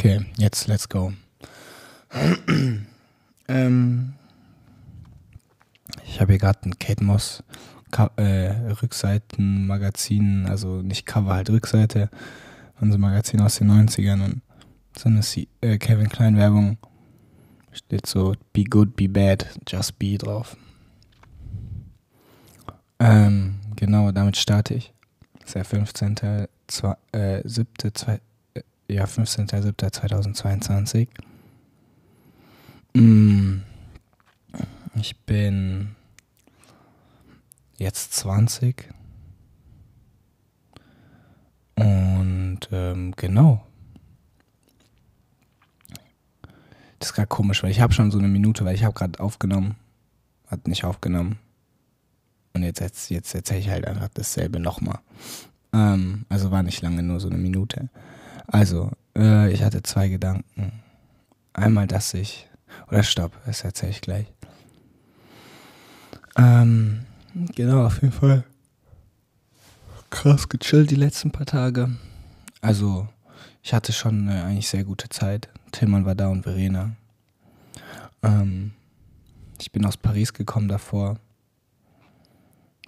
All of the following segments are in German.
Okay, jetzt let's go. ähm, ich habe hier gerade ein Kate Moss äh, Rückseitenmagazin, also nicht Cover, halt Rückseite einem Magazin aus den 90ern und so eine C äh, Kevin Klein Werbung steht so Be Good, Be Bad, Just Be drauf. Ähm, genau, damit starte ich. Das ist der 15. Zwei, äh, 7. Zwei, äh, ja, 15.07.2022. Mm, ich bin jetzt 20. Und ähm, genau. Das ist gerade komisch, weil ich habe schon so eine Minute, weil ich habe gerade aufgenommen. Hat nicht aufgenommen. Und jetzt, jetzt, jetzt erzähle ich halt einfach dasselbe nochmal. Ähm, also war nicht lange, nur so eine Minute. Also, äh, ich hatte zwei Gedanken. Einmal, dass ich. Oder stopp, das erzähle ich gleich. Ähm, genau, auf jeden Fall. Krass gechillt die letzten paar Tage. Also, ich hatte schon eine eigentlich sehr gute Zeit. Tillmann war da und Verena. Ähm, ich bin aus Paris gekommen davor.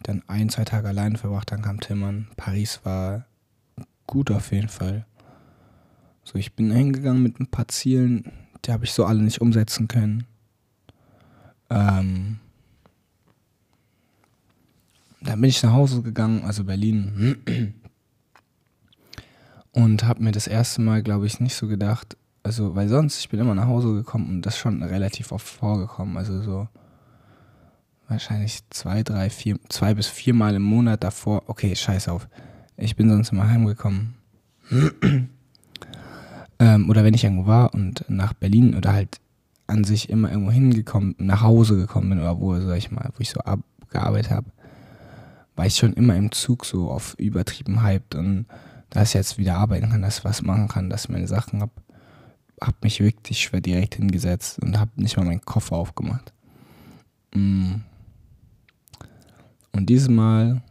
Dann ein, zwei Tage alleine verbracht, dann kam Tillmann. Paris war gut auf jeden Fall. So, ich bin hingegangen mit ein paar Zielen, die habe ich so alle nicht umsetzen können. Ähm, dann bin ich nach Hause gegangen, also Berlin. Und habe mir das erste Mal, glaube ich, nicht so gedacht, also, weil sonst, ich bin immer nach Hause gekommen und das schon relativ oft vorgekommen. Also so wahrscheinlich zwei, drei, vier, zwei bis viermal im Monat davor. Okay, scheiß auf. Ich bin sonst immer heimgekommen. ähm, oder wenn ich irgendwo war und nach Berlin oder halt an sich immer irgendwo hingekommen, nach Hause gekommen bin oder wo, sag ich mal, wo ich so abgearbeitet habe, war ich schon immer im Zug so auf übertrieben hyped und dass ich jetzt wieder arbeiten kann, dass ich was machen kann, dass ich meine Sachen habe habe mich wirklich schwer direkt hingesetzt und habe nicht mal meinen Koffer aufgemacht. Mm. Und dieses Mal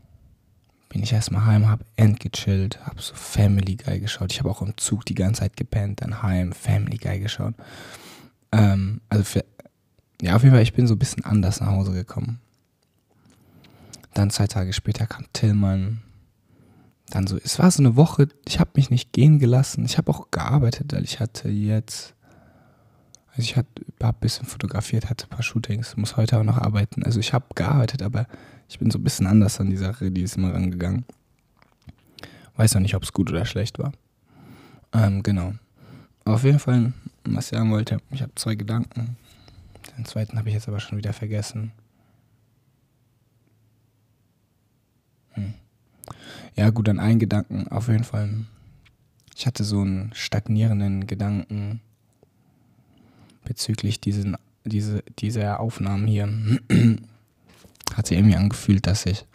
bin ich erstmal heim, habe endgechillt, habe so Family Guy geschaut. Ich habe auch im Zug die ganze Zeit gepennt, dann heim, Family Guy geschaut. Ähm, also für, ja, auf jeden Fall, ich bin so ein bisschen anders nach Hause gekommen. Dann zwei Tage später kam Tillmann, dann so, es war so eine Woche, ich habe mich nicht gehen gelassen. Ich habe auch gearbeitet, weil ich hatte jetzt, also ich habe ein bisschen fotografiert, hatte ein paar Shootings, muss heute auch noch arbeiten. Also ich habe gearbeitet, aber ich bin so ein bisschen anders an die Sache, die ist immer rangegangen. Weiß noch nicht, ob es gut oder schlecht war. Ähm, genau. Auf jeden Fall, was ich sagen wollte, ich habe zwei Gedanken. Den zweiten habe ich jetzt aber schon wieder vergessen. Hm. Ja, gut, dann ein Gedanken, auf jeden Fall. Ich hatte so einen stagnierenden Gedanken bezüglich diesen, diese, dieser Aufnahmen hier. Hat sich irgendwie angefühlt, dass ich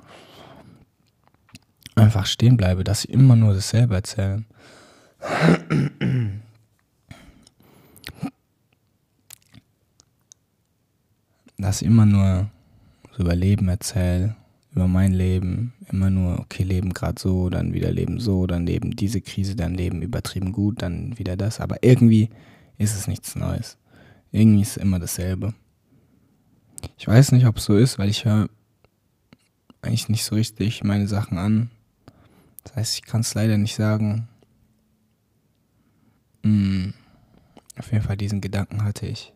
einfach stehen bleibe, dass ich immer nur dasselbe erzähle. dass ich immer nur so über Leben erzähle über mein Leben immer nur, okay, Leben gerade so, dann wieder Leben so, dann Leben diese Krise, dann Leben übertrieben gut, dann wieder das. Aber irgendwie ist es nichts Neues. Irgendwie ist es immer dasselbe. Ich weiß nicht, ob es so ist, weil ich höre eigentlich nicht so richtig meine Sachen an. Das heißt, ich kann es leider nicht sagen. Hm, auf jeden Fall diesen Gedanken hatte ich.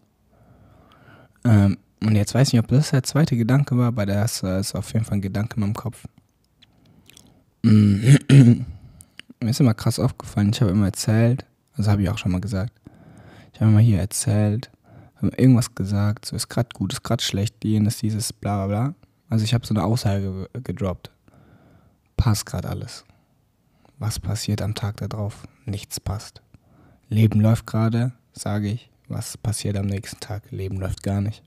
Ähm, und jetzt weiß ich nicht, ob das der zweite Gedanke war, aber das ist auf jeden Fall ein Gedanke in meinem Kopf. Mir ist immer krass aufgefallen, ich habe immer erzählt, also habe ich auch schon mal gesagt, ich habe immer hier erzählt, habe irgendwas gesagt, so ist gerade gut, ist gerade schlecht, jenes, dieses, bla bla bla. Also ich habe so eine Aussage gedroppt. Passt gerade alles. Was passiert am Tag darauf? Nichts passt. Leben läuft gerade, sage ich. Was passiert am nächsten Tag? Leben läuft gar nicht.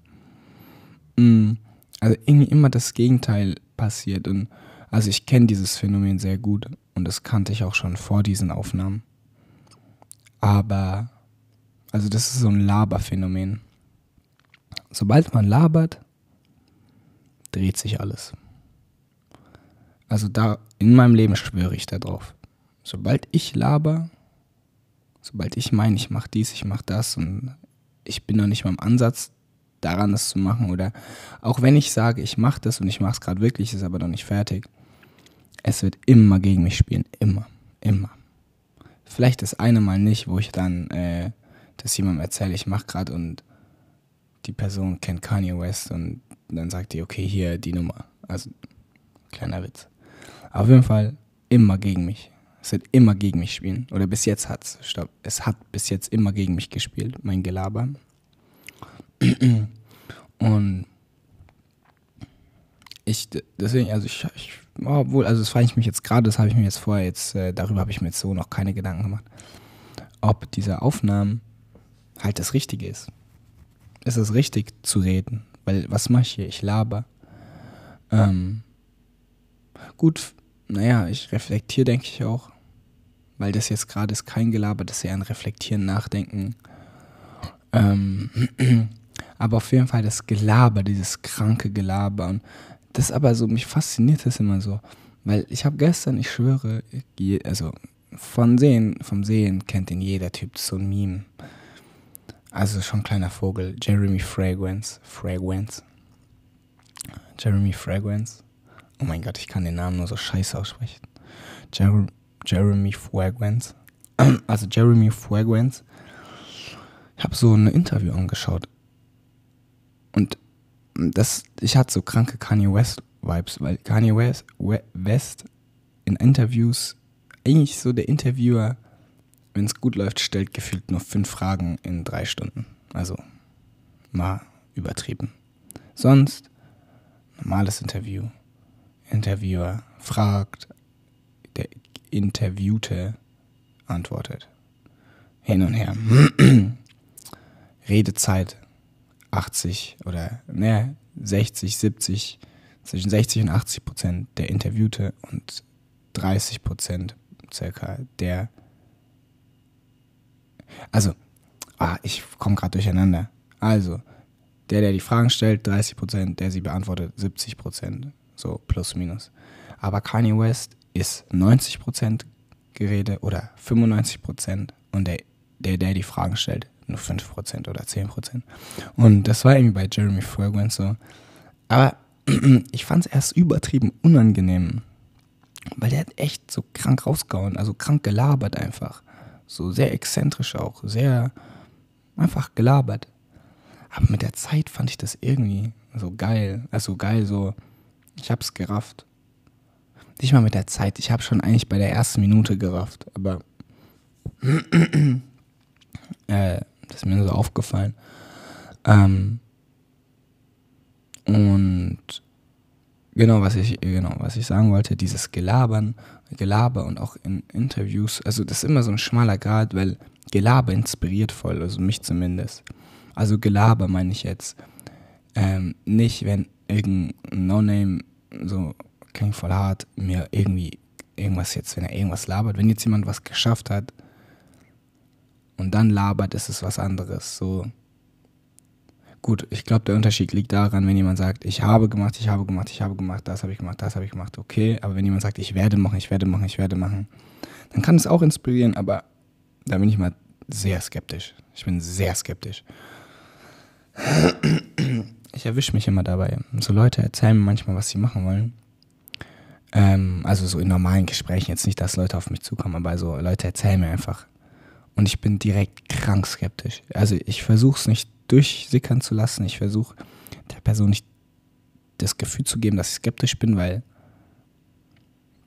Mm, also irgendwie immer das Gegenteil passiert. Und also ich kenne dieses Phänomen sehr gut und das kannte ich auch schon vor diesen Aufnahmen. Aber, also das ist so ein Laberphänomen. Sobald man labert, dreht sich alles. Also da in meinem Leben schwöre ich darauf. Sobald ich laber, Sobald ich meine, ich mache dies, ich mache das und ich bin noch nicht mal im Ansatz daran, das zu machen. Oder auch wenn ich sage, ich mache das und ich mache es gerade wirklich, ist aber noch nicht fertig. Es wird immer gegen mich spielen. Immer. Immer. Vielleicht das eine Mal nicht, wo ich dann äh, das jemandem erzähle, ich mache gerade und die Person kennt Kanye West und dann sagt die, okay, hier die Nummer. Also, kleiner Witz. Auf jeden Fall immer gegen mich. Es wird immer gegen mich spielen. Oder bis jetzt hat es, stopp, es hat bis jetzt immer gegen mich gespielt, mein Gelaber. Und ich, deswegen, also ich, ich obwohl, also das frage ich mich jetzt gerade, das habe ich mir jetzt vorher jetzt, äh, darüber habe ich mir jetzt so noch keine Gedanken gemacht, ob diese Aufnahmen halt das Richtige ist. Ist es richtig zu reden? Weil was mache ich hier? Ich laber. Ähm, gut, naja, ich reflektiere, denke ich auch. Weil das jetzt gerade ist kein Gelaber, das ist eher ein Reflektieren, Nachdenken. Ähm, aber auf jeden Fall das Gelaber, dieses kranke Gelaber. Und das aber so, mich fasziniert das immer so. Weil ich habe gestern, ich schwöre, also von Sehen, vom Sehen kennt ihn jeder Typ, so ein Meme. Also schon ein kleiner Vogel, Jeremy Fragrance, Fragrance. Jeremy Fragrance. Oh mein Gott, ich kann den Namen nur so scheiße aussprechen. Jer Jeremy Fragrance. Also Jeremy Fragrance. Ich habe so ein Interview angeschaut. Und das, ich hatte so kranke Kanye West Vibes, weil Kanye West, West in Interviews eigentlich so der Interviewer, wenn es gut läuft, stellt gefühlt nur fünf Fragen in drei Stunden. Also mal übertrieben. Sonst normales Interview. Interviewer fragt, der Interviewte antwortet. Hin und her. Redezeit 80 oder ne, 60, 70, zwischen 60 und 80 Prozent der Interviewte und 30 Prozent circa der. Also, ah, ich komme gerade durcheinander. Also, der, der die Fragen stellt, 30 Prozent, der sie beantwortet, 70 Prozent. So, plus, minus. Aber Kanye West ist 90 Prozent Gerede oder 95 Prozent und der, der, der die Fragen stellt, nur 5% oder 10%. Und das war irgendwie bei Jeremy Fragrance so. Aber ich fand es erst übertrieben unangenehm. Weil der hat echt so krank rausgehauen, also krank gelabert einfach. So sehr exzentrisch auch, sehr einfach gelabert. Aber mit der Zeit fand ich das irgendwie so geil. Also geil, so, ich hab's gerafft. Nicht mal mit der Zeit, ich habe schon eigentlich bei der ersten Minute gerafft, aber äh, das ist mir nur so aufgefallen. Ähm, und genau, was ich, genau, was ich sagen wollte, dieses Gelabern, Gelaber und auch in Interviews, also das ist immer so ein schmaler Grad, weil Gelaber inspiriert voll, also mich zumindest. Also Gelaber meine ich jetzt ähm, nicht, wenn irgendein No-Name so klingt voll hart, mir irgendwie irgendwas jetzt, wenn er irgendwas labert, wenn jetzt jemand was geschafft hat, und dann labert, ist es was anderes. So. Gut, ich glaube, der Unterschied liegt daran, wenn jemand sagt, ich habe gemacht, ich habe gemacht, ich habe gemacht, das habe ich gemacht, das habe ich gemacht, okay. Aber wenn jemand sagt, ich werde machen, ich werde machen, ich werde machen, dann kann es auch inspirieren, aber da bin ich mal sehr skeptisch. Ich bin sehr skeptisch. Ich erwische mich immer dabei. So Leute erzählen mir manchmal, was sie machen wollen. Ähm, also so in normalen Gesprächen, jetzt nicht, dass Leute auf mich zukommen, aber so Leute erzählen mir einfach, und ich bin direkt krank skeptisch. Also ich versuche es nicht durchsickern zu lassen. Ich versuche der Person nicht das Gefühl zu geben, dass ich skeptisch bin, weil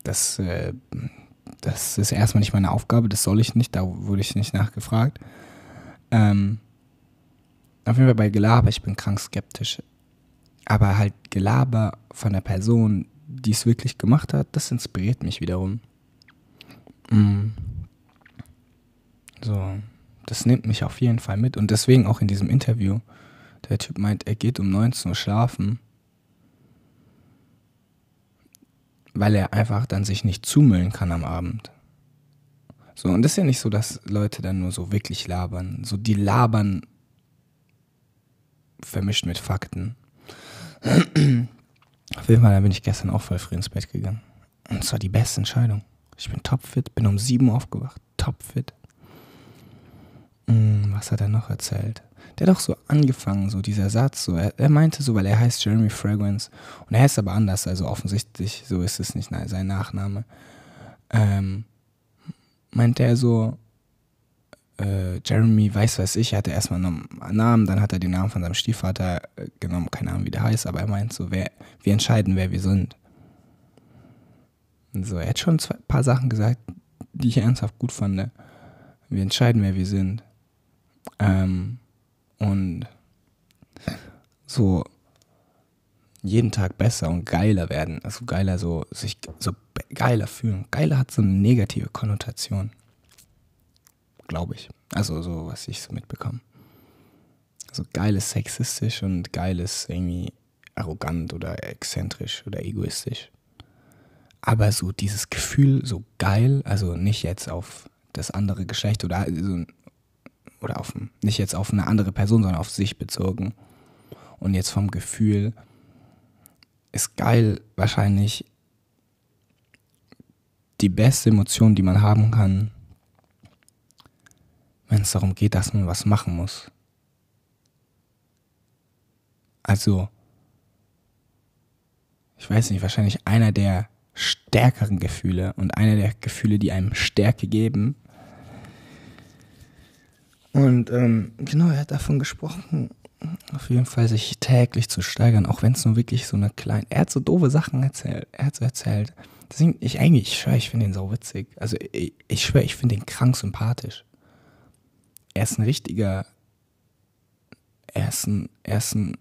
das, äh, das ist erstmal nicht meine Aufgabe, das soll ich nicht, da wurde ich nicht nachgefragt. Ähm, auf jeden Fall bei Gelaber, ich bin krank skeptisch. Aber halt Gelaber von der Person, die es wirklich gemacht hat, das inspiriert mich wiederum. Mm. So, das nimmt mich auf jeden Fall mit. Und deswegen auch in diesem Interview, der Typ meint, er geht um 19 Uhr schlafen, weil er einfach dann sich nicht zumüllen kann am Abend. So, und das ist ja nicht so, dass Leute dann nur so wirklich labern. So, die labern vermischt mit Fakten. Auf jeden Fall, da bin ich gestern auch voll früh ins Bett gegangen. Und es war die beste Entscheidung. Ich bin topfit, bin um 7 Uhr aufgewacht, topfit. Was hat er noch erzählt? Der hat doch so angefangen, so dieser Satz, so, er, er meinte so, weil er heißt Jeremy Fragrance und er heißt aber anders, also offensichtlich, so ist es nicht sein Nachname. Ähm, meinte er so, äh, Jeremy, weiß was ich, er hatte erstmal einen Namen, dann hat er den Namen von seinem Stiefvater äh, genommen, keine Ahnung, wie der heißt, aber er meint so, wer, wir entscheiden, wer wir sind. Und so, er hat schon ein paar Sachen gesagt, die ich ernsthaft gut fand. Wir entscheiden, wer wir sind. Ähm, und so jeden Tag besser und geiler werden. Also geiler, so sich so geiler fühlen. Geiler hat so eine negative Konnotation. Glaube ich. Also so, was ich so mitbekomme. Also geil ist sexistisch und geil ist irgendwie arrogant oder exzentrisch oder egoistisch. Aber so dieses Gefühl, so geil, also nicht jetzt auf das andere Geschlecht oder also, oder auf nicht jetzt auf eine andere Person, sondern auf sich bezogen. Und jetzt vom Gefühl ist geil wahrscheinlich die beste Emotion, die man haben kann, wenn es darum geht, dass man was machen muss. Also, ich weiß nicht, wahrscheinlich einer der stärkeren Gefühle und einer der Gefühle, die einem Stärke geben. Und ähm, genau, er hat davon gesprochen, auf jeden Fall sich täglich zu steigern, auch wenn es nur wirklich so eine kleine. Er hat so doofe Sachen erzählt. Er hat so erzählt. Deswegen, ich eigentlich, ich schwöre, ich finde ihn so witzig. Also ich, ich schwöre, ich finde ihn krank sympathisch. Er ist ein richtiger. Er ist ein, er ist ein.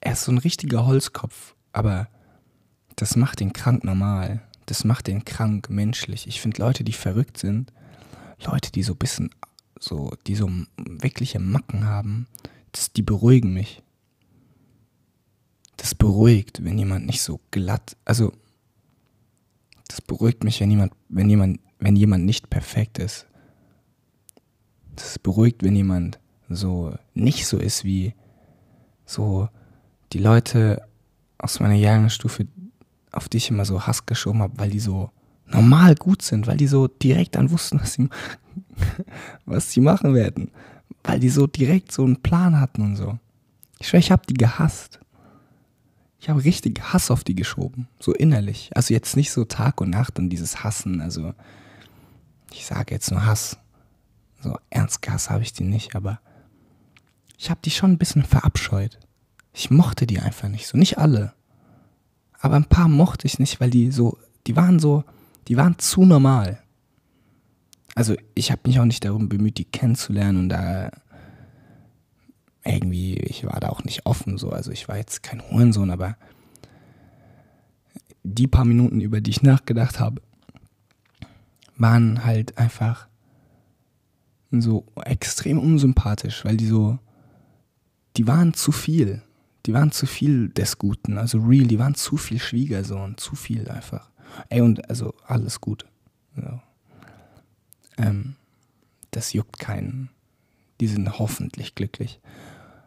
Er ist so ein richtiger Holzkopf, aber das macht ihn krank normal. Das macht ihn krank menschlich. Ich finde Leute, die verrückt sind, Leute, die so ein bisschen so, die so wirkliche Macken haben, das, die beruhigen mich. Das beruhigt, wenn jemand nicht so glatt, also das beruhigt mich, wenn jemand, wenn jemand, wenn jemand nicht perfekt ist. Das beruhigt, wenn jemand so nicht so ist wie so die Leute aus meiner Jahrgangsstufe, auf die ich immer so Hass geschoben habe, weil die so normal gut sind, weil die so direkt dann wussten, was sie, was sie machen werden. Weil die so direkt so einen Plan hatten und so. Ich schwöre, ich habe die gehasst. Ich habe richtig Hass auf die geschoben, so innerlich. Also jetzt nicht so Tag und Nacht und dieses Hassen, also ich sage jetzt nur Hass. So ernst Hass habe ich die nicht, aber ich habe die schon ein bisschen verabscheut. Ich mochte die einfach nicht so, nicht alle. Aber ein paar mochte ich nicht, weil die so, die waren so, die waren zu normal. Also ich habe mich auch nicht darum bemüht, die kennenzulernen und da irgendwie, ich war da auch nicht offen so. Also ich war jetzt kein Hurensohn, aber die paar Minuten, über die ich nachgedacht habe, waren halt einfach so extrem unsympathisch, weil die so, die waren zu viel. Die waren zu viel des Guten, also real, die waren zu viel Schwiegersohn, zu viel einfach. Ey, und also alles gut. So. Ähm, das juckt keinen. Die sind hoffentlich glücklich.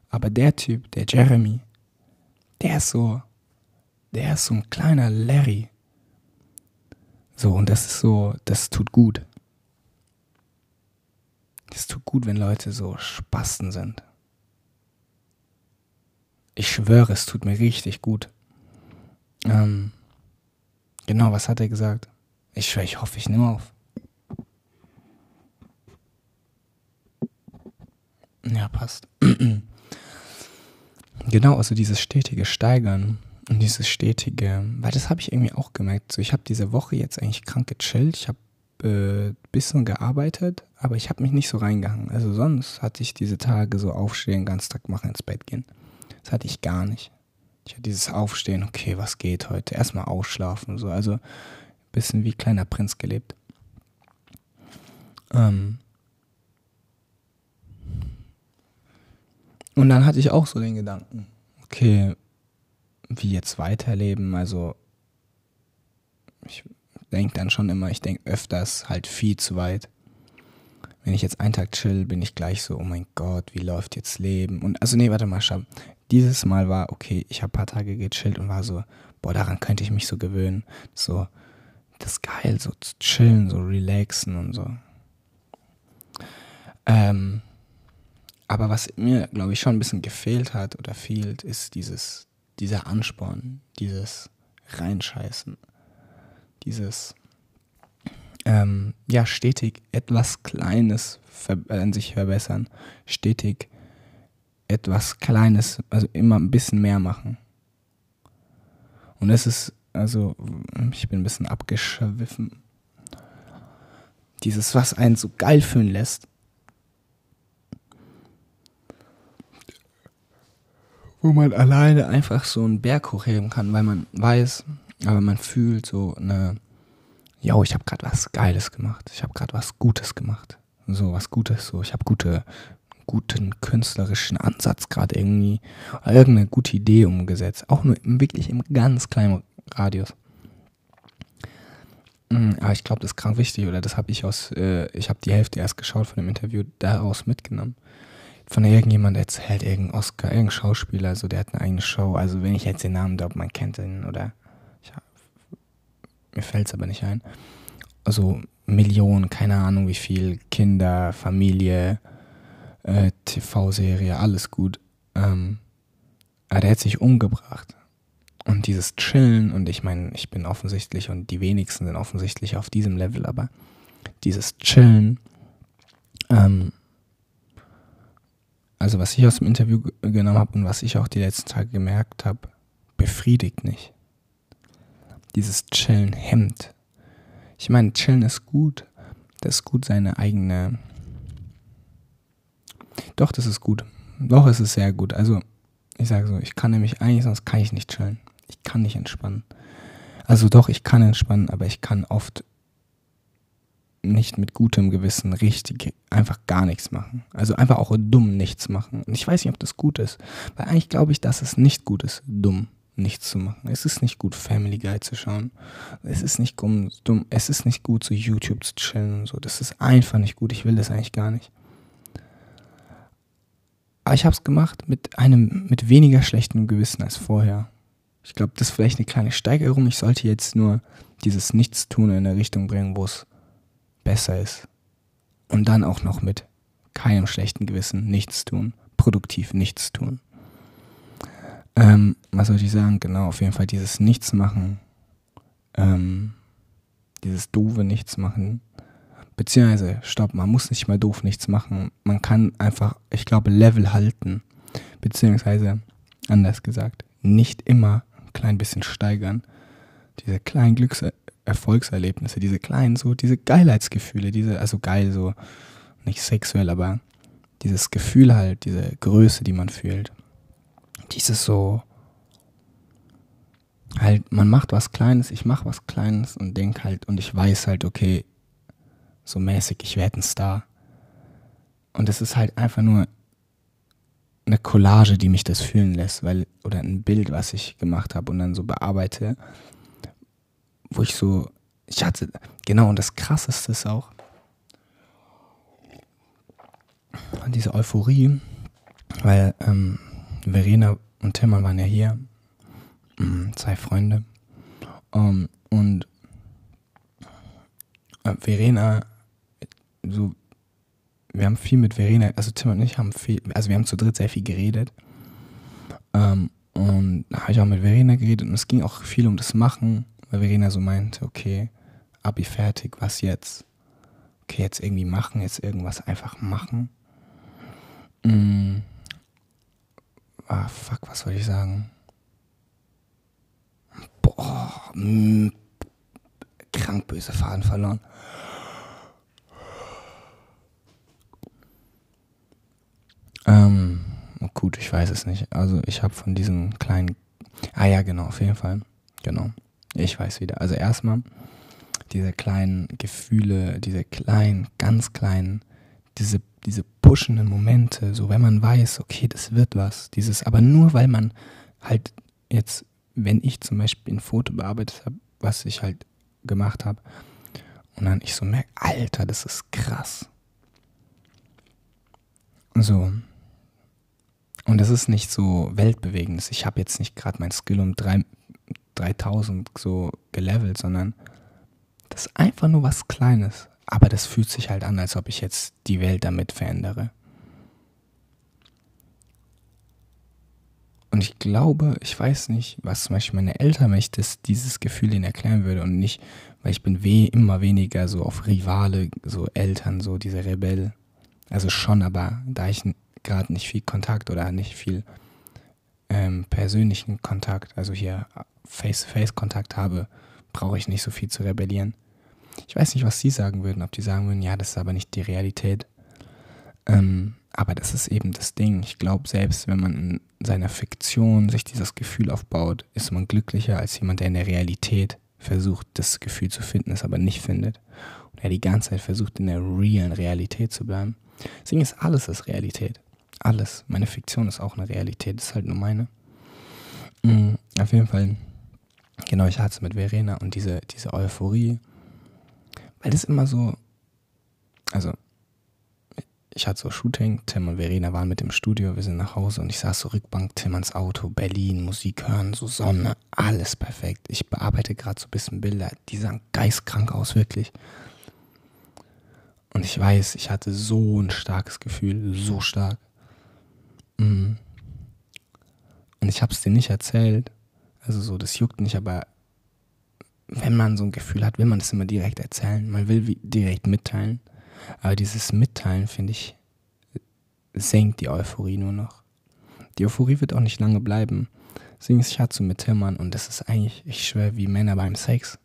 Aber der Typ, der Jeremy, der ist so, der ist so ein kleiner Larry. So, und das ist so, das tut gut. Das tut gut, wenn Leute so Spasten sind. Ich schwöre, es tut mir richtig gut. Ähm, Genau, was hat er gesagt? Ich schwöre, ich hoffe, ich nehme auf. Ja, passt. genau, also dieses stetige Steigern und dieses stetige, weil das habe ich irgendwie auch gemerkt. So, ich habe diese Woche jetzt eigentlich krank gechillt. Ich habe äh, bisschen gearbeitet, aber ich habe mich nicht so reingehangen. Also sonst hatte ich diese Tage so aufstehen, ganz Tag machen, ins Bett gehen. Das hatte ich gar nicht. Ich hatte dieses Aufstehen, okay, was geht heute? Erstmal ausschlafen, so. Also ein bisschen wie kleiner Prinz gelebt. Ähm Und dann hatte ich auch so den Gedanken, okay, wie jetzt weiterleben? Also ich denke dann schon immer, ich denke öfters halt viel zu weit. Wenn ich jetzt einen Tag chill, bin ich gleich so, oh mein Gott, wie läuft jetzt Leben? Und also nee, warte mal, schau. Dieses Mal war, okay, ich habe ein paar Tage gechillt und war so, boah, daran könnte ich mich so gewöhnen. So, das ist geil, so zu chillen, so relaxen und so. Äh, Ähm, aber was mir, glaube ich, schon ein bisschen gefehlt hat oder fehlt, ist dieses, dieser Ansporn, dieses Reinscheißen, dieses, ähm, ja, stetig etwas Kleines an sich verbessern, stetig etwas Kleines, also immer ein bisschen mehr machen. Und es ist, also, ich bin ein bisschen abgeschwiffen. Dieses, was einen so geil fühlen lässt, wo man alleine einfach so einen Berg hochheben kann, weil man weiß, aber man fühlt so eine, yo, ich habe gerade was Geiles gemacht, ich habe gerade was Gutes gemacht, so was Gutes, so ich habe gute, guten künstlerischen Ansatz gerade irgendwie, irgendeine gute Idee umgesetzt, auch nur wirklich im ganz kleinen Radius. Mm, aber ich glaube, das ist krank wichtig, oder das habe ich aus, äh, ich habe die Hälfte erst geschaut von dem Interview, daraus mitgenommen von irgendjemand erzählt, irgendein Oscar, irgendein Schauspieler, so der hat eine eigene Show. Also wenn ich jetzt den Namen glaube, man kennt ihn oder ich, mir fällt es aber nicht ein. Also Millionen, keine Ahnung wie viel, Kinder, Familie, äh, TV-Serie, alles gut. Ähm, aber der hat sich umgebracht. Und dieses Chillen, und ich meine, ich bin offensichtlich und die wenigsten sind offensichtlich auf diesem Level, aber dieses Chillen, ähm, also was ich aus dem Interview genommen habe und was ich auch die letzten Tage gemerkt habe, befriedigt nicht. Dieses Chillen hemmt. Ich meine, Chillen ist gut. Das ist gut, seine eigene. Doch, das ist gut. Doch, es ist sehr gut. Also, ich sage so, ich kann nämlich eigentlich, sonst kann ich nicht chillen. Ich kann nicht entspannen. Also doch, ich kann entspannen, aber ich kann oft nicht mit gutem Gewissen richtig einfach gar nichts machen. Also einfach auch dumm nichts machen. Und ich weiß nicht, ob das gut ist. Weil eigentlich glaube ich, dass es nicht gut ist, dumm nichts zu machen. Es ist nicht gut, Family Guy zu schauen. Es ist nicht dumm, es ist nicht gut, so YouTube zu chillen und so. Das ist einfach nicht gut. Ich will das eigentlich gar nicht. Aber ich habe es gemacht mit einem, mit weniger schlechtem Gewissen als vorher. Ich glaube, das ist vielleicht eine kleine Steigerung. Ich sollte jetzt nur dieses Nichtstun in eine Richtung bringen, wo es besser ist. Und dann auch noch mit keinem schlechten Gewissen nichts tun, produktiv nichts tun. Ähm, was soll ich sagen? Genau, auf jeden Fall dieses Nichtsmachen, ähm, dieses doofe Nichtsmachen, beziehungsweise, stopp, man muss nicht mal doof nichts machen, man kann einfach, ich glaube, Level halten, beziehungsweise, anders gesagt, nicht immer ein klein bisschen steigern, diese kleinen Glücks Erfolgserlebnisse, diese kleinen, so, diese Geilheitsgefühle, diese, also geil, so, nicht sexuell, aber dieses Gefühl halt, diese Größe, die man fühlt. Dieses so, halt, man macht was Kleines, ich mach was Kleines und denk halt, und ich weiß halt, okay, so mäßig, ich werde ein Star. Und es ist halt einfach nur eine Collage, die mich das fühlen lässt, weil, oder ein Bild, was ich gemacht habe und dann so bearbeite wo ich so, ich hatte, genau, und das Krasseste ist auch, diese Euphorie, weil ähm, Verena und Timmer waren ja hier, ähm, zwei Freunde, ähm, und äh, Verena, so, wir haben viel mit Verena, also Tim und ich haben viel, also wir haben zu dritt sehr viel geredet. Ähm, und da habe ich auch mit Verena geredet und es ging auch viel um das Machen weil Verena so meinte, okay, Abi fertig, was jetzt? Okay, jetzt irgendwie machen, jetzt irgendwas einfach machen. Mm. Ah, fuck, was soll ich sagen? Boah, mm, krank böse Faden verloren. Ähm, gut, ich weiß es nicht. Also ich habe von diesen kleinen... Ah ja, genau, auf jeden Fall. Genau. Ich weiß wieder. Also erstmal diese kleinen Gefühle, diese kleinen, ganz kleinen, diese, diese pushenden Momente, so wenn man weiß, okay, das wird was, dieses, aber nur weil man halt jetzt, wenn ich zum Beispiel ein Foto bearbeitet habe, was ich halt gemacht habe, und dann ich so merke, Alter, das ist krass. So. Und das ist nicht so weltbewegend. Ich habe jetzt nicht gerade mein Skill um drei 3000 so gelevelt, sondern das ist einfach nur was Kleines. aber das fühlt sich halt an, als ob ich jetzt die Welt damit verändere. Und ich glaube, ich weiß nicht, was zum Beispiel meine Eltern, wenn ich das, dieses Gefühl ihnen erklären würde und nicht, weil ich bin weh, immer weniger so auf Rivale, so Eltern, so diese Rebell. Also schon, aber da ich gerade nicht viel Kontakt oder nicht viel ähm, persönlichen Kontakt, also hier Face-to-Face-Kontakt habe, brauche ich nicht so viel zu rebellieren. Ich weiß nicht, was sie sagen würden, ob die sagen würden, ja, das ist aber nicht die Realität. Ähm, aber das ist eben das Ding. Ich glaube, selbst wenn man in seiner Fiktion sich dieses Gefühl aufbaut, ist man glücklicher als jemand, der in der Realität versucht, das Gefühl zu finden, es aber nicht findet. Und der die ganze Zeit versucht, in der realen Realität zu bleiben. Deswegen ist alles ist Realität. Alles. Meine Fiktion ist auch eine Realität, ist halt nur meine. Mhm, auf jeden Fall, genau, ich hatte mit Verena und diese, diese Euphorie, weil das immer so, also ich hatte so Shooting, Tim und Verena waren mit im Studio, wir sind nach Hause und ich saß so Rückbank, Tim ans Auto, Berlin, Musik hören, so Sonne, alles perfekt. Ich bearbeite gerade so ein bisschen Bilder, die sahen geistkrank aus, wirklich. Und ich weiß, ich hatte so ein starkes Gefühl, so stark. Mm. Und ich habe es dir nicht erzählt, also so, das juckt nicht, aber wenn man so ein Gefühl hat, will man das immer direkt erzählen, man will direkt mitteilen. Aber dieses Mitteilen, finde ich, senkt die Euphorie nur noch. Die Euphorie wird auch nicht lange bleiben. Deswegen ist Schatz mit Tillmann und das ist eigentlich, ich schwöre, wie Männer beim Sex.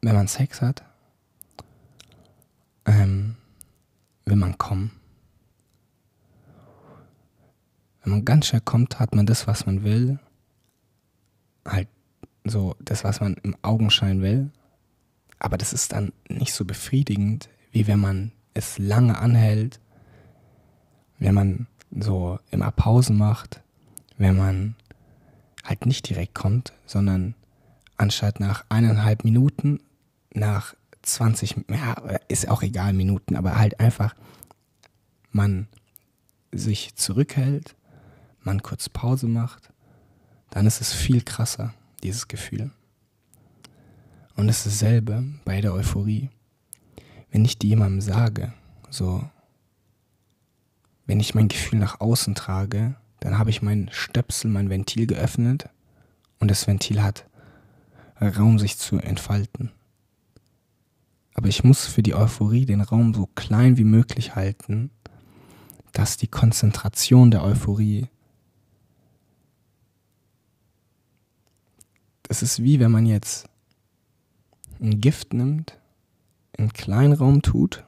Wenn man Sex hat, ähm, will man kommen. Wenn man ganz schnell kommt, hat man das, was man will. Halt so das, was man im Augenschein will. Aber das ist dann nicht so befriedigend, wie wenn man es lange anhält, wenn man so immer Pausen macht, wenn man halt nicht direkt kommt, sondern anstatt nach eineinhalb Minuten, nach 20, ja, ist auch egal, Minuten, aber halt einfach man sich zurückhält, man kurz Pause macht, dann ist es viel krasser, dieses Gefühl. Und es ist dasselbe bei der Euphorie. Wenn ich die jemandem sage, so, wenn ich mein Gefühl nach außen trage, dann habe ich mein Stöpsel, mein Ventil geöffnet und das Ventil hat Raum, sich zu entfalten. Aber ich muss für die Euphorie den Raum so klein wie möglich halten, dass die Konzentration der Euphorie es ist wie wenn man jetzt ein Gift nimmt, in einen kleinen Raum tut,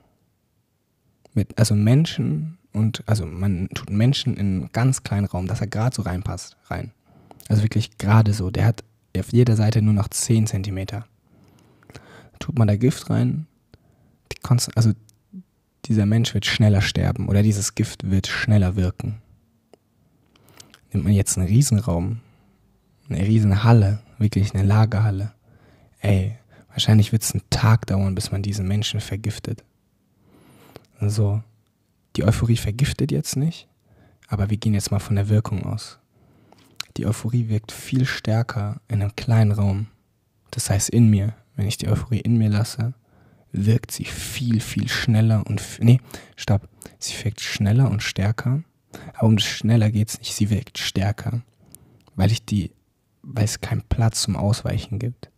mit, also Menschen und, also man tut Menschen in einen ganz kleinen Raum, dass er gerade so reinpasst, rein. Also wirklich gerade so. Der hat auf jeder Seite nur noch 10 Zentimeter. Tut man da Gift rein, die also dieser Mensch wird schneller sterben oder dieses Gift wird schneller wirken. Nimmt man jetzt einen Riesenraum, eine Riesenhalle, wirklich eine Lagerhalle, ey, Wahrscheinlich wird es einen Tag dauern, bis man diesen Menschen vergiftet. So, die Euphorie vergiftet jetzt nicht, aber wir gehen jetzt mal von der Wirkung aus. Die Euphorie wirkt viel stärker in einem kleinen Raum. Das heißt in mir, wenn ich die Euphorie in mir lasse, wirkt sie viel, viel schneller und, nee, stopp, sie wirkt schneller und stärker, aber um das schneller geht es nicht, sie wirkt stärker, weil ich die, weil es keinen Platz zum Ausweichen gibt.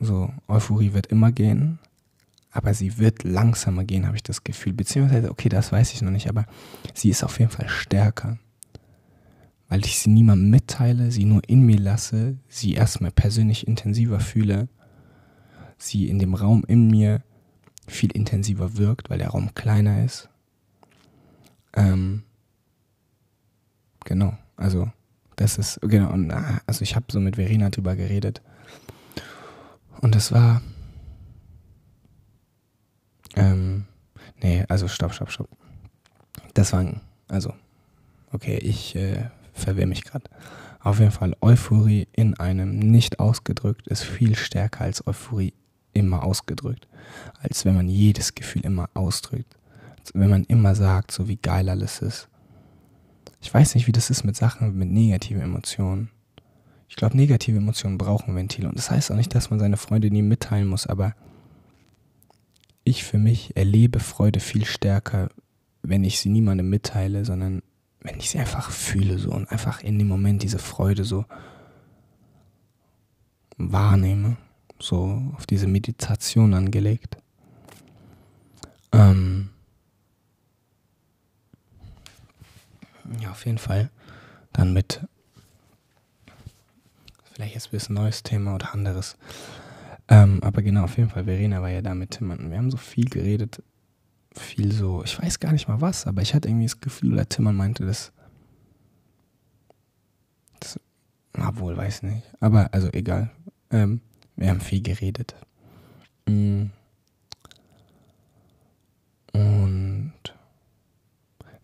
So, Euphorie wird immer gehen, aber sie wird langsamer gehen, habe ich das Gefühl. Beziehungsweise, okay, das weiß ich noch nicht, aber sie ist auf jeden Fall stärker. Weil ich sie niemandem mitteile, sie nur in mir lasse, sie erstmal persönlich intensiver fühle, sie in dem Raum in mir viel intensiver wirkt, weil der Raum kleiner ist. Ähm, genau, also das ist, genau, und, ah, also ich habe so mit Verena drüber geredet und es war. Ähm, nee, also stopp, stopp, stopp. Das war, also, okay, ich äh, verwirre mich gerade. Auf jeden Fall, Euphorie in einem nicht ausgedrückt ist viel stärker als Euphorie immer ausgedrückt. Als wenn man jedes Gefühl immer ausdrückt. Als wenn man immer sagt, so wie geil alles ist. Ich weiß nicht, wie das ist mit Sachen, mit negativen Emotionen. Ich glaube, negative Emotionen brauchen Ventile. Und das heißt auch nicht, dass man seine Freunde nie mitteilen muss, aber ich für mich erlebe Freude viel stärker, wenn ich sie niemandem mitteile, sondern wenn ich sie einfach fühle so und einfach in dem Moment diese Freude so wahrnehme, so auf diese Meditation angelegt. Ähm ja, auf jeden Fall. Dann mit vielleicht jetzt ein bisschen neues Thema oder anderes. Ähm, aber genau, auf jeden Fall, Verena war ja da mit Tim und wir haben so viel geredet, viel so, ich weiß gar nicht mal was, aber ich hatte irgendwie das Gefühl, oder Timmann meinte das, das obwohl, weiß nicht, aber also egal, ähm, wir haben viel geredet. Mm. Und,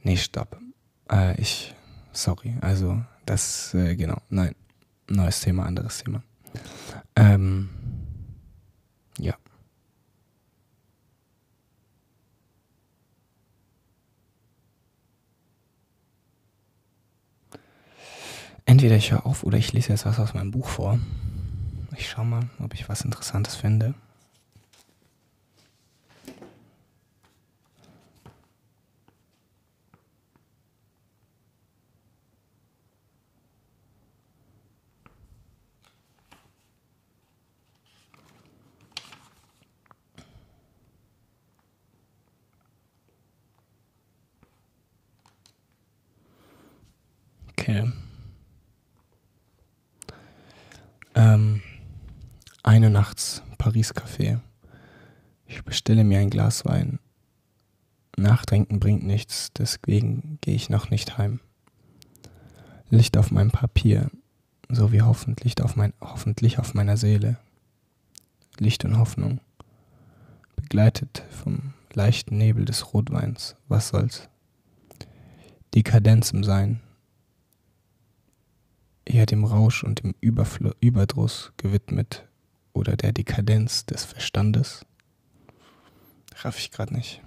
nee, stopp, äh, ich, sorry, also, das, äh, genau, nein, neues Thema, anderes Thema. Ähm, ja. Entweder ich höre auf oder ich lese jetzt was aus meinem Buch vor. Ich schaue mal, ob ich was Interessantes finde. Okay. Ähm, eine nachts Paris Café. Ich bestelle mir ein Glas Wein. Nachdenken bringt nichts, deswegen gehe ich noch nicht heim. Licht auf meinem Papier, so wie hoffentlich auf, mein, hoffentlich auf meiner Seele. Licht und Hoffnung, begleitet vom leichten Nebel des Rotweins, was soll's. Dekadenz im Sein, eher dem Rausch und dem Überfl Überdruss gewidmet oder der Dekadenz des Verstandes? Raff ich gerade nicht.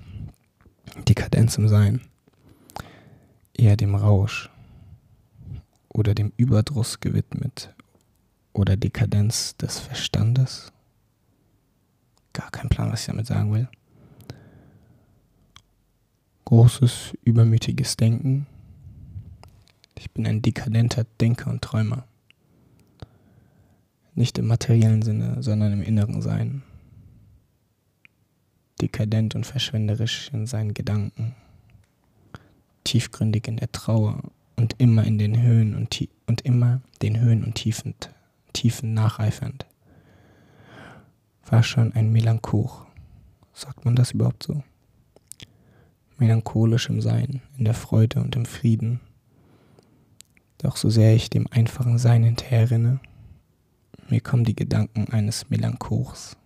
Dekadenz im Sein. Eher dem Rausch oder dem Überdruss gewidmet oder Dekadenz des Verstandes? Gar kein Plan, was ich damit sagen will. Großes, übermütiges Denken ich bin ein dekadenter Denker und Träumer. Nicht im materiellen Sinne, sondern im inneren Sein. Dekadent und verschwenderisch in seinen Gedanken. Tiefgründig in der Trauer und immer in den Höhen und, und immer den Höhen und Tiefen, Tiefen nacheifernd. War schon ein Melanchoch. Sagt man das überhaupt so? Melancholisch im Sein, in der Freude und im Frieden doch so sehr ich dem einfachen Sein hinterherrenne, mir kommen die Gedanken eines Melanchols.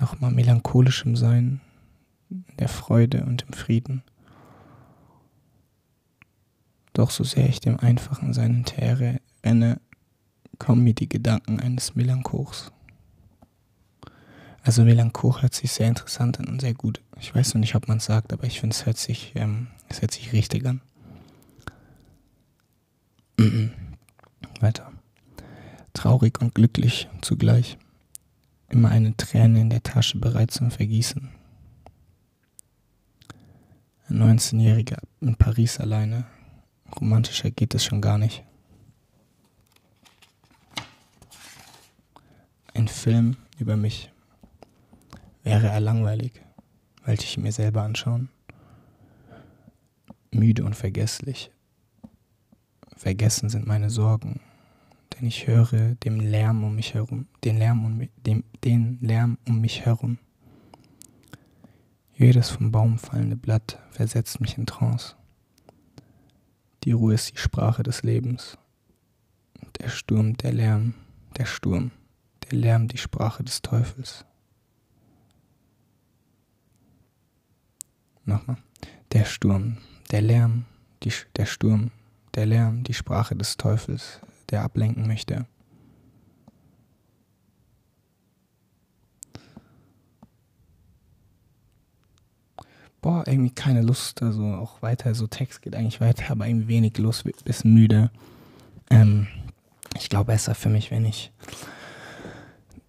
Nochmal melancholischem Sein, in der Freude und im Frieden. Doch so sehr ich dem einfachen Sein hinterherrenne, kommen mir die Gedanken eines Melanchols. Also Melanchol hört sich sehr interessant an und sehr gut. Ich weiß noch nicht, ob man es sagt, aber ich finde, es hört sich, ähm, es hört sich richtig an. Weiter. Traurig und glücklich zugleich. Immer eine Träne in der Tasche bereit zum Vergießen. Ein 19-Jähriger in Paris alleine. Romantischer geht es schon gar nicht. Ein Film über mich. Wäre er langweilig, wollte ich mir selber anschauen. Müde und vergesslich, Vergessen sind meine Sorgen, denn ich höre dem Lärm um mich herum, den Lärm um, dem, den Lärm um mich herum. Jedes vom Baum fallende Blatt versetzt mich in Trance. Die Ruhe ist die Sprache des Lebens. Der Sturm, der Lärm, der Sturm, der Lärm die Sprache des Teufels. Nochmal. Der Sturm, der Lärm, die, der Sturm, der Lärm, die Sprache des Teufels, der ablenken möchte. Boah, irgendwie keine Lust, also auch weiter, so Text geht eigentlich weiter, aber irgendwie wenig Lust, bisschen müde. Ähm, ich glaube, besser für mich, wenn ich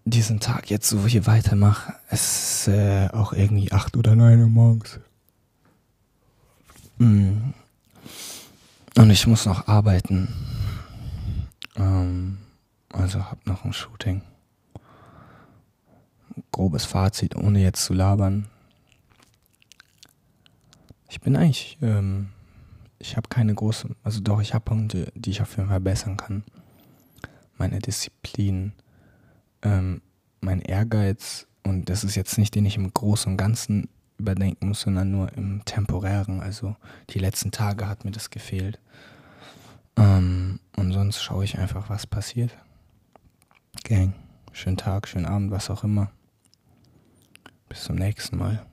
diesen Tag jetzt so hier weitermache. Es ist äh, auch irgendwie 8 oder 9 Uhr morgens. Mm. Und ich muss noch arbeiten. Ähm, also hab noch ein Shooting. Grobes Fazit, ohne jetzt zu labern. Ich bin eigentlich, ähm, ich habe keine große, also doch, ich habe Punkte, die ich auf jeden Fall bessern kann. Meine Disziplin, ähm, mein Ehrgeiz und das ist jetzt nicht, den ich im Großen und Ganzen überdenken muss, sondern nur im Temporären. Also die letzten Tage hat mir das gefehlt. Ähm, und sonst schaue ich einfach, was passiert. Gang, schönen Tag, schönen Abend, was auch immer. Bis zum nächsten Mal.